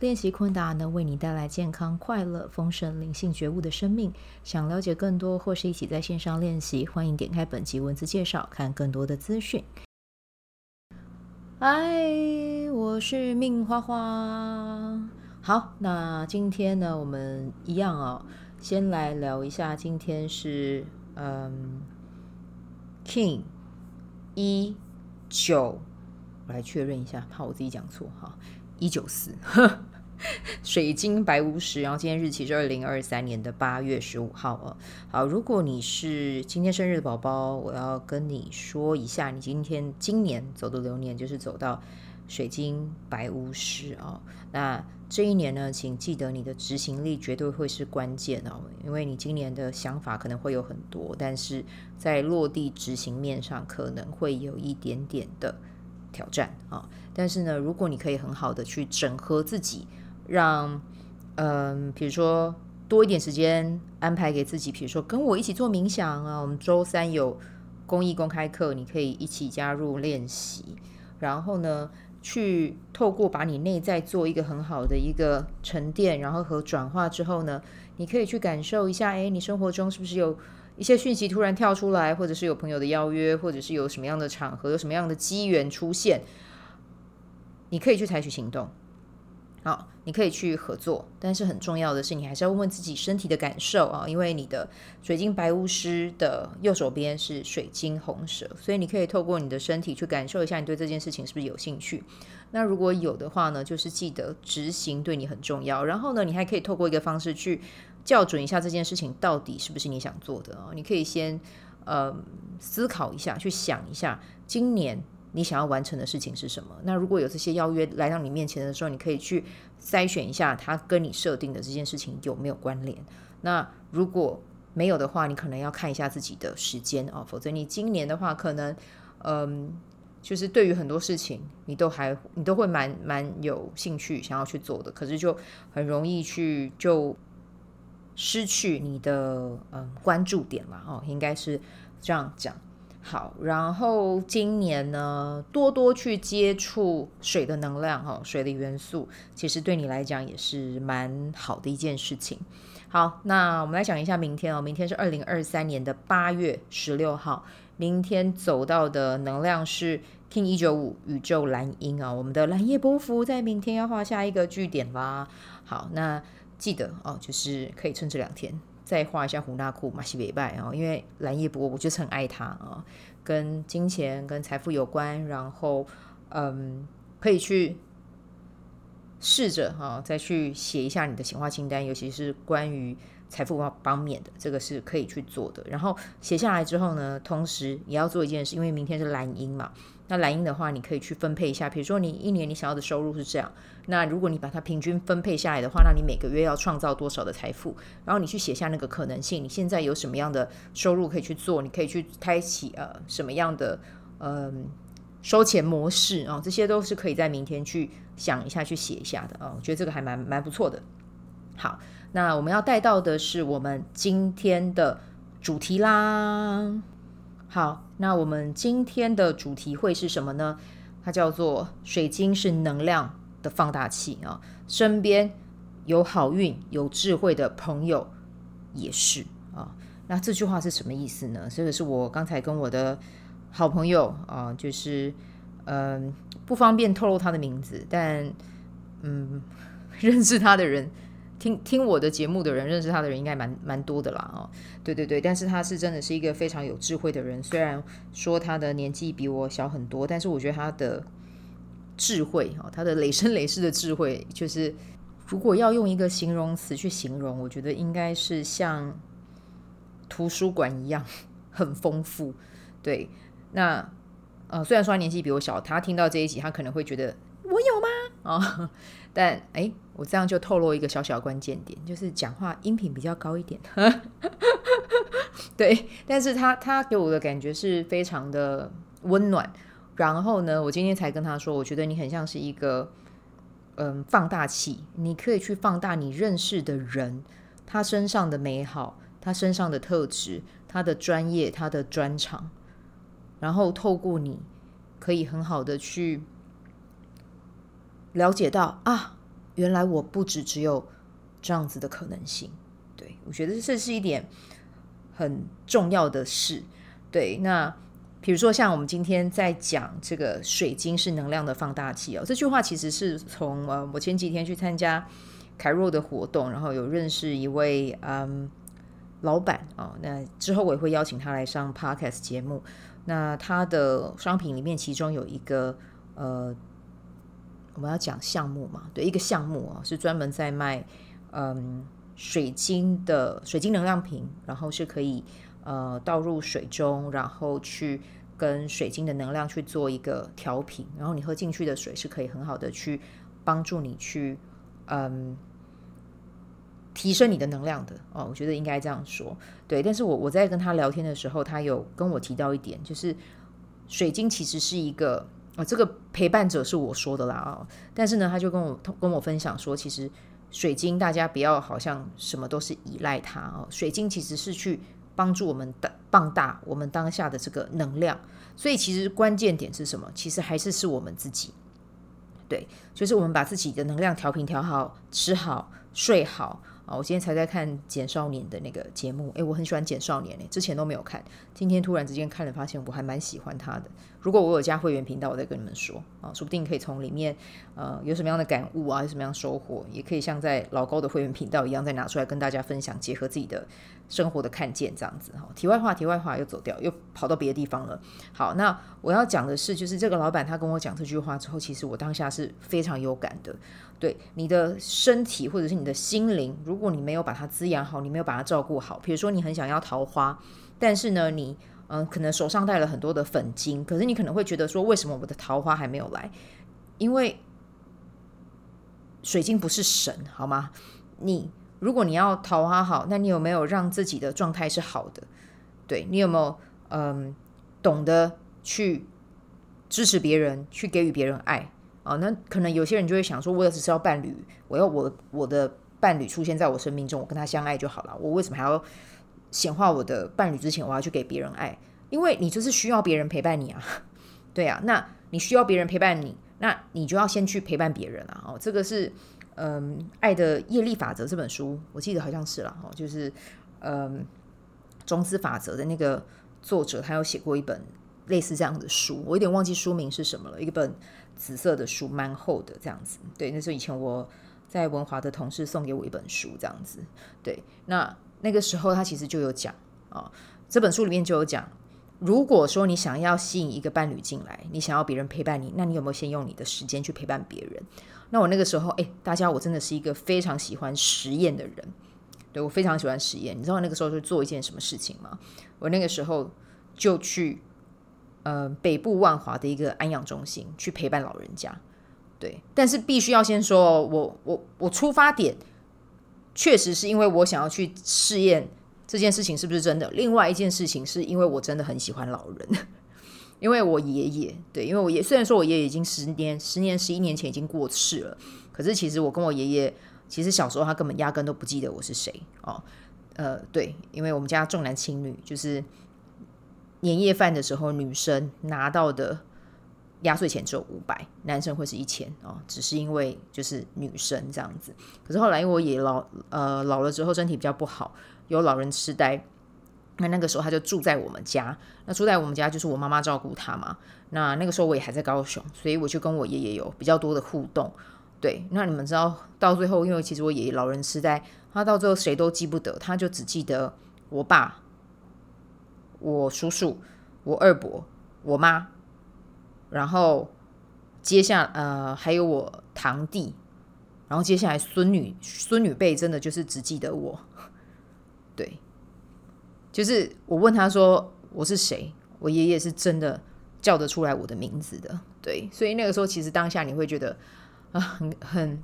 练习昆达能为你带来健康、快乐、丰盛、灵性觉悟的生命。想了解更多或是一起在线上练习，欢迎点开本集文字介绍，看更多的资讯。嗨，我是命花花。好，那今天呢，我们一样哦，先来聊一下。今天是嗯，King 一九，我来确认一下，怕我自己讲错哈，一九四。水晶白巫师，然后今天日期是二零二三年的八月十五号哦。好，如果你是今天生日的宝宝，我要跟你说一下，你今天今年走的流年就是走到水晶白巫师哦。那这一年呢，请记得你的执行力绝对会是关键哦，因为你今年的想法可能会有很多，但是在落地执行面上可能会有一点点的挑战啊。但是呢，如果你可以很好的去整合自己。让，嗯，比如说多一点时间安排给自己，比如说跟我一起做冥想啊，我们周三有公益公开课，你可以一起加入练习。然后呢，去透过把你内在做一个很好的一个沉淀，然后和转化之后呢，你可以去感受一下，哎，你生活中是不是有一些讯息突然跳出来，或者是有朋友的邀约，或者是有什么样的场合，有什么样的机缘出现，你可以去采取行动。好，你可以去合作，但是很重要的是，你还是要问问自己身体的感受啊，因为你的水晶白巫师的右手边是水晶红蛇，所以你可以透过你的身体去感受一下，你对这件事情是不是有兴趣？那如果有的话呢，就是记得执行对你很重要。然后呢，你还可以透过一个方式去校准一下这件事情到底是不是你想做的哦？你可以先呃思考一下，去想一下今年。你想要完成的事情是什么？那如果有这些邀约来到你面前的时候，你可以去筛选一下，它跟你设定的这件事情有没有关联？那如果没有的话，你可能要看一下自己的时间哦，否则你今年的话，可能嗯，就是对于很多事情，你都还你都会蛮蛮有兴趣想要去做的，可是就很容易去就失去你的嗯关注点嘛哦，应该是这样讲。好，然后今年呢，多多去接触水的能量，哈，水的元素，其实对你来讲也是蛮好的一件事情。好，那我们来讲一下明天哦，明天是二零二三年的八月十六号，明天走到的能量是 King 一九五宇宙蓝鹰啊，我们的蓝夜波符在明天要画下一个据点啦。好，那记得哦，就是可以趁这两天。再画一下胡纳库马西北拜哦，因为蓝夜波，我就是很爱他啊，跟金钱、跟财富有关，然后嗯，可以去试着哈，再去写一下你的显化清单，尤其是关于财富方面的，这个是可以去做的。然后写下来之后呢，同时也要做一件事，因为明天是蓝鹰嘛。那蓝鹰的话，你可以去分配一下，比如说你一年你想要的收入是这样，那如果你把它平均分配下来的话，那你每个月要创造多少的财富？然后你去写下那个可能性，你现在有什么样的收入可以去做？你可以去开启呃什么样的嗯、收钱模式啊、这些都是可以在明天去想一下、去写一下的啊、我觉得这个还蛮蛮不错的。好，那我们要带到的是我们今天的主题啦。好，那我们今天的主题会是什么呢？它叫做水晶是能量的放大器啊，身边有好运、有智慧的朋友也是啊。那这句话是什么意思呢？这个是我刚才跟我的好朋友啊，就是嗯，不方便透露他的名字，但嗯，认识他的人。听听我的节目的人，认识他的人应该蛮蛮多的啦哦，对对对，但是他是真的是一个非常有智慧的人，虽然说他的年纪比我小很多，但是我觉得他的智慧哦，他的累生累世的智慧，就是如果要用一个形容词去形容，我觉得应该是像图书馆一样很丰富。对，那呃，虽然说他年纪比我小，他听到这一集，他可能会觉得我有吗？哦，但哎。我这样就透露一个小小关键点，就是讲话音频比较高一点。对，但是他他给我的感觉是非常的温暖。然后呢，我今天才跟他说，我觉得你很像是一个嗯放大器，你可以去放大你认识的人他身上的美好，他身上的特质，他的专业，他的专长，然后透过你可以很好的去了解到啊，原来我不止只有这样子的可能性。对，我觉得这是一点很重要的事。对，那比如说像我们今天在讲这个水晶是能量的放大器哦，这句话其实是从呃我前几天去参加凯若的活动，然后有认识一位嗯老板哦，那之后我也会邀请他来上 Podcast 节目。那他的商品里面其中有一个呃我们要讲项目嘛，对，一个项目啊是专门在卖嗯。水晶的水晶能量瓶，然后是可以呃倒入水中，然后去跟水晶的能量去做一个调频，然后你喝进去的水是可以很好的去帮助你去嗯提升你的能量的哦，我觉得应该这样说对。但是我我在跟他聊天的时候，他有跟我提到一点，就是水晶其实是一个啊、这个陪伴者是我说的啦啊、但是呢，他就跟我跟我分享说，其实。水晶，大家不要好像什么都是依赖它哦。水晶其实是去帮助我们的放大我们当下的这个能量，所以其实关键点是什么？其实还是是我们自己。对，就是我们把自己的能量调频调好，吃好，睡好。啊，我今天才在看简少年的那个节目，诶，我很喜欢简少年诶，之前都没有看，今天突然之间看了，发现我还蛮喜欢他的。如果我有加会员频道，我再跟你们说啊，说不定可以从里面呃有什么样的感悟啊，有什么样收获，也可以像在老高的会员频道一样，再拿出来跟大家分享，结合自己的生活的看见这样子哈。题外话，题外话又走掉，又跑到别的地方了。好，那我要讲的是，就是这个老板他跟我讲这句话之后，其实我当下是非常有感的。对你的身体或者是你的心灵，如果你没有把它滋养好，你没有把它照顾好，比如说你很想要桃花，但是呢，你嗯、可能手上带了很多的粉晶，可是你可能会觉得说，为什么我的桃花还没有来？因为水晶不是神，好吗？你如果你要桃花好，那你有没有让自己的状态是好的？对，你有没有嗯、懂得去支持别人，去给予别人爱？啊，那可能有些人就会想说，我只是要伴侣，我要我我的伴侣出现在我生命中，我跟他相爱就好了。我为什么还要显化我的伴侣之前，我要去给别人爱？因为你就是需要别人陪伴你啊，对啊。那你需要别人陪伴你，那你就要先去陪伴别人啊。哦，这个是嗯，《爱的业力法则》这本书，我记得好像是了哦，就是嗯，种子法则的那个作者，他有写过一本类似这样的书，我有点忘记书名是什么了，一本。紫色的书蛮厚的，这样子。对，那是以前我在文华的同事送给我一本书，这样子。对，那那个时候他其实就有讲啊、这本书里面就有讲，如果说你想要吸引一个伴侣进来，你想要别人陪伴你，那你有没有先用你的时间去陪伴别人？那我那个时候，哎，大家，我真的是一个非常喜欢实验的人，对，我非常喜欢实验。你知道那个时候是做一件什么事情吗？我那个时候就去。呃，北部万华的一个安养中心去陪伴老人家，对，但是必须要先说，我我我出发点确实是因为我想要去试验这件事情是不是真的。另外一件事情是因为我真的很喜欢老人，因为我爷爷，对，因为我爷虽然说我爷爷已经十年、十年、十一年前已经过世了，可是其实我跟我爷爷，其实小时候他根本压根都不记得我是谁哦。呃，对，因为我们家重男轻女，就是。年夜饭的时候，女生拿到的压岁钱只有五百，男生会是一千哦，只是因为就是女生这样子。可是后来因为我爷老呃老了之后身体比较不好，有老人痴呆，那那个时候他就住在我们家。那住在我们家就是我妈妈照顾他嘛。那那个时候我也还在高雄，所以我就跟我爷爷有比较多的互动。对，那你们知道到最后，因为其实我爷爷老人痴呆，他到最后谁都记不得，他就只记得我爸。我叔叔、我二伯、我妈，然后接下呃还有我堂弟，然后接下来孙女孙女辈真的就是只记得我，对，就是我问他说我是谁，我爷爷是真的叫得出来我的名字的，对，所以那个时候其实当下你会觉得啊很很，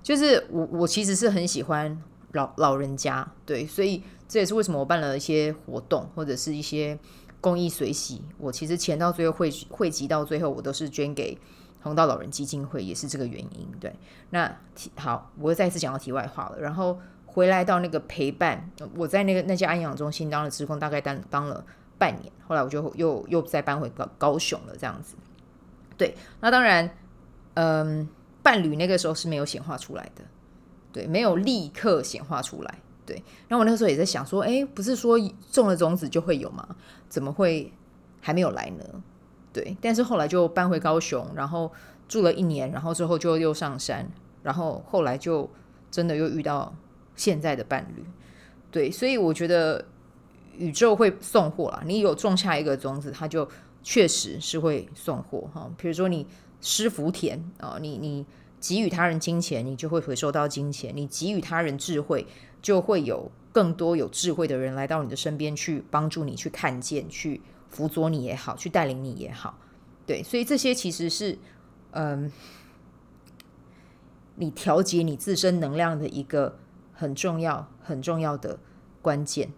就是我我其实是很喜欢老老人家，对，所以。这也是为什么我办了一些活动或者是一些公益随喜，我其实钱到最后汇汇集到最后，我都是捐给弘道老人基金会，也是这个原因。对，那好，我又再次讲到题外话了。然后回来到那个陪伴，我在那个那家安养中心当了职工，大概当当了半年，后来我就又又再搬回高高雄了，这样子。对，那当然，嗯，伴侣那个时候是没有显化出来的，对，没有立刻显化出来。对，然后我那个时候也在想说，哎，不是说种了种子就会有吗？怎么会还没有来呢？对，但是后来就搬回高雄，然后住了一年，然后之后就又上山，然后后来就真的又遇到现在的伴侣。对，所以我觉得宇宙会送货啦。你有种下一个种子，它就确实是会送货哈。比如说你施福田啊，你你给予他人金钱，你就会回收到金钱；你给予他人智慧。就会有更多有智慧的人来到你的身边，去帮助你，去看见，去辅佐你也好，去带领你也好，对，所以这些其实是，嗯，你调节你自身能量的一个很重要、很重要的关键，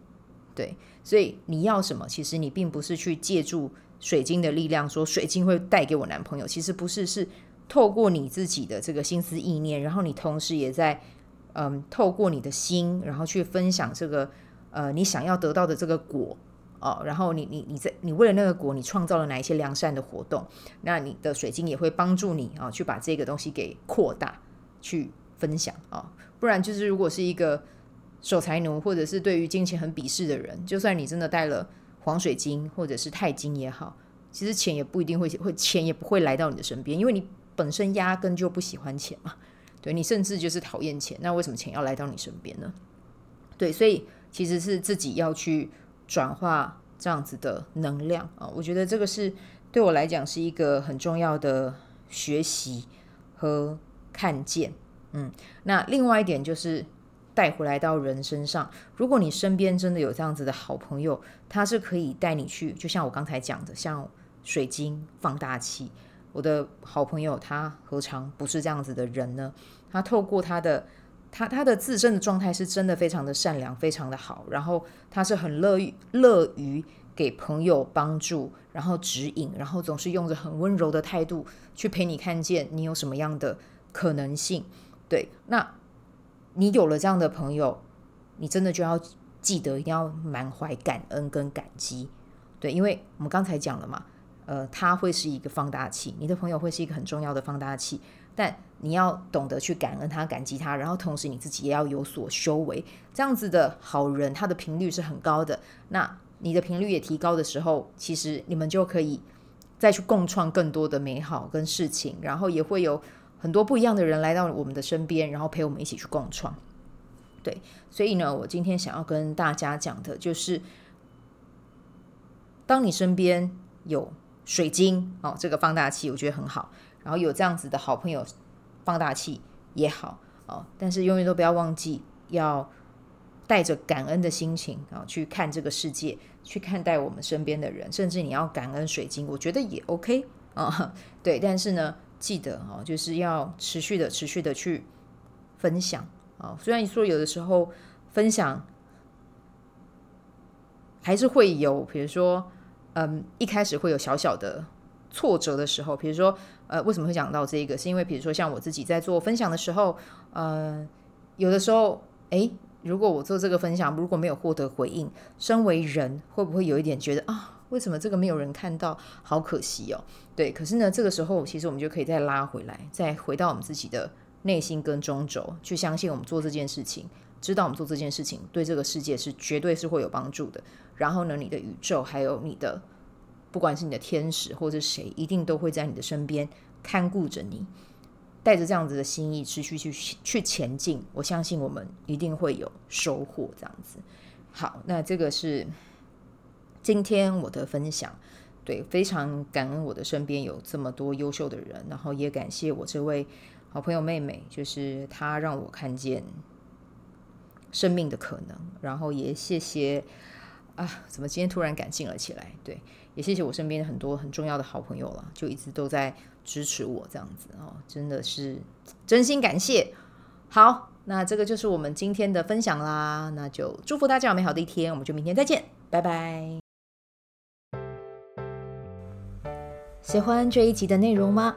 对，所以你要什么？其实你并不是去借助水晶的力量，说水晶会带给我男朋友，其实不是，是透过你自己的这个心思意念，然后你同时也在。嗯，透过你的心，然后去分享这个呃，你想要得到的这个果哦，然后你你你在你为了那个果，你创造了哪一些良善的活动？那你的水晶也会帮助你啊、去把这个东西给扩大，去分享啊、不然就是如果是一个守财奴，或者是对于金钱很鄙视的人，就算你真的带了黄水晶或者是钛金也好，其实钱也不一定会会钱也不会来到你的身边，因为你本身压根就不喜欢钱嘛。对，你甚至就是讨厌钱，那为什么钱要来到你身边呢？对，所以其实是自己要去转化这样子的能量啊。我觉得这个是对我来讲是一个很重要的学习和看见。嗯，那另外一点就是带回来到人身上，如果你身边真的有这样子的好朋友，他是可以带你去，就像我刚才讲的，像水晶放大器。我的好朋友，他何尝不是这样子的人呢？他透过他的他他的自身的状态是真的非常的善良，非常的好。然后他是很乐于乐于给朋友帮助，然后指引，然后总是用着很温柔的态度去陪你看见你有什么样的可能性。对，那你有了这样的朋友，你真的就要记得一定要满怀感恩跟感激。对，因为我们刚才讲了嘛。呃，他会是一个放大器，你的朋友会是一个很重要的放大器，但你要懂得去感恩他、感激他，然后同时你自己也要有所修为。这样子的好人，他的频率是很高的。那你的频率也提高的时候，其实你们就可以再去共创更多的美好跟事情，然后也会有很多不一样的人来到我们的身边，然后陪我们一起去共创。对，所以呢，我今天想要跟大家讲的就是，当你身边有水晶哦，这个放大器我觉得很好。然后有这样子的好朋友，放大器也好哦。但是永远都不要忘记，要带着感恩的心情啊、去看这个世界，去看待我们身边的人，甚至你要感恩水晶，我觉得也 OK 啊、对，但是呢，记得哦，就是要持续的、持续的去分享啊、虽然说有的时候分享还是会有，比如说。嗯，一开始会有小小的挫折的时候，比如说，呃，为什么会讲到这个？是因为比如说像我自己在做分享的时候，呃，有的时候，诶，如果我做这个分享如果没有获得回应，身为人会不会有一点觉得啊，为什么这个没有人看到？好可惜哦。对，可是呢，这个时候其实我们就可以再拉回来，再回到我们自己的内心跟中轴，去相信我们做这件事情。知道我们做这件事情对这个世界是绝对是会有帮助的。然后呢，你的宇宙还有你的，不管是你的天使或者谁，一定都会在你的身边看顾着你。带着这样子的心意，持续去去前进。我相信我们一定会有收获。这样子，好，那这个是今天我的分享。对，非常感恩我的身边有这么多优秀的人，然后也感谢我这位好朋友妹妹，就是她让我看见。生命的可能，然后也谢谢啊，怎么今天突然感性了起来？对，也谢谢我身边很多很重要的好朋友了，就一直都在支持我这样子哦，真的是真心感谢。好，那这个就是我们今天的分享啦。那就祝福大家有美好的一天，我们就明天再见，拜拜。喜欢这一集的内容吗？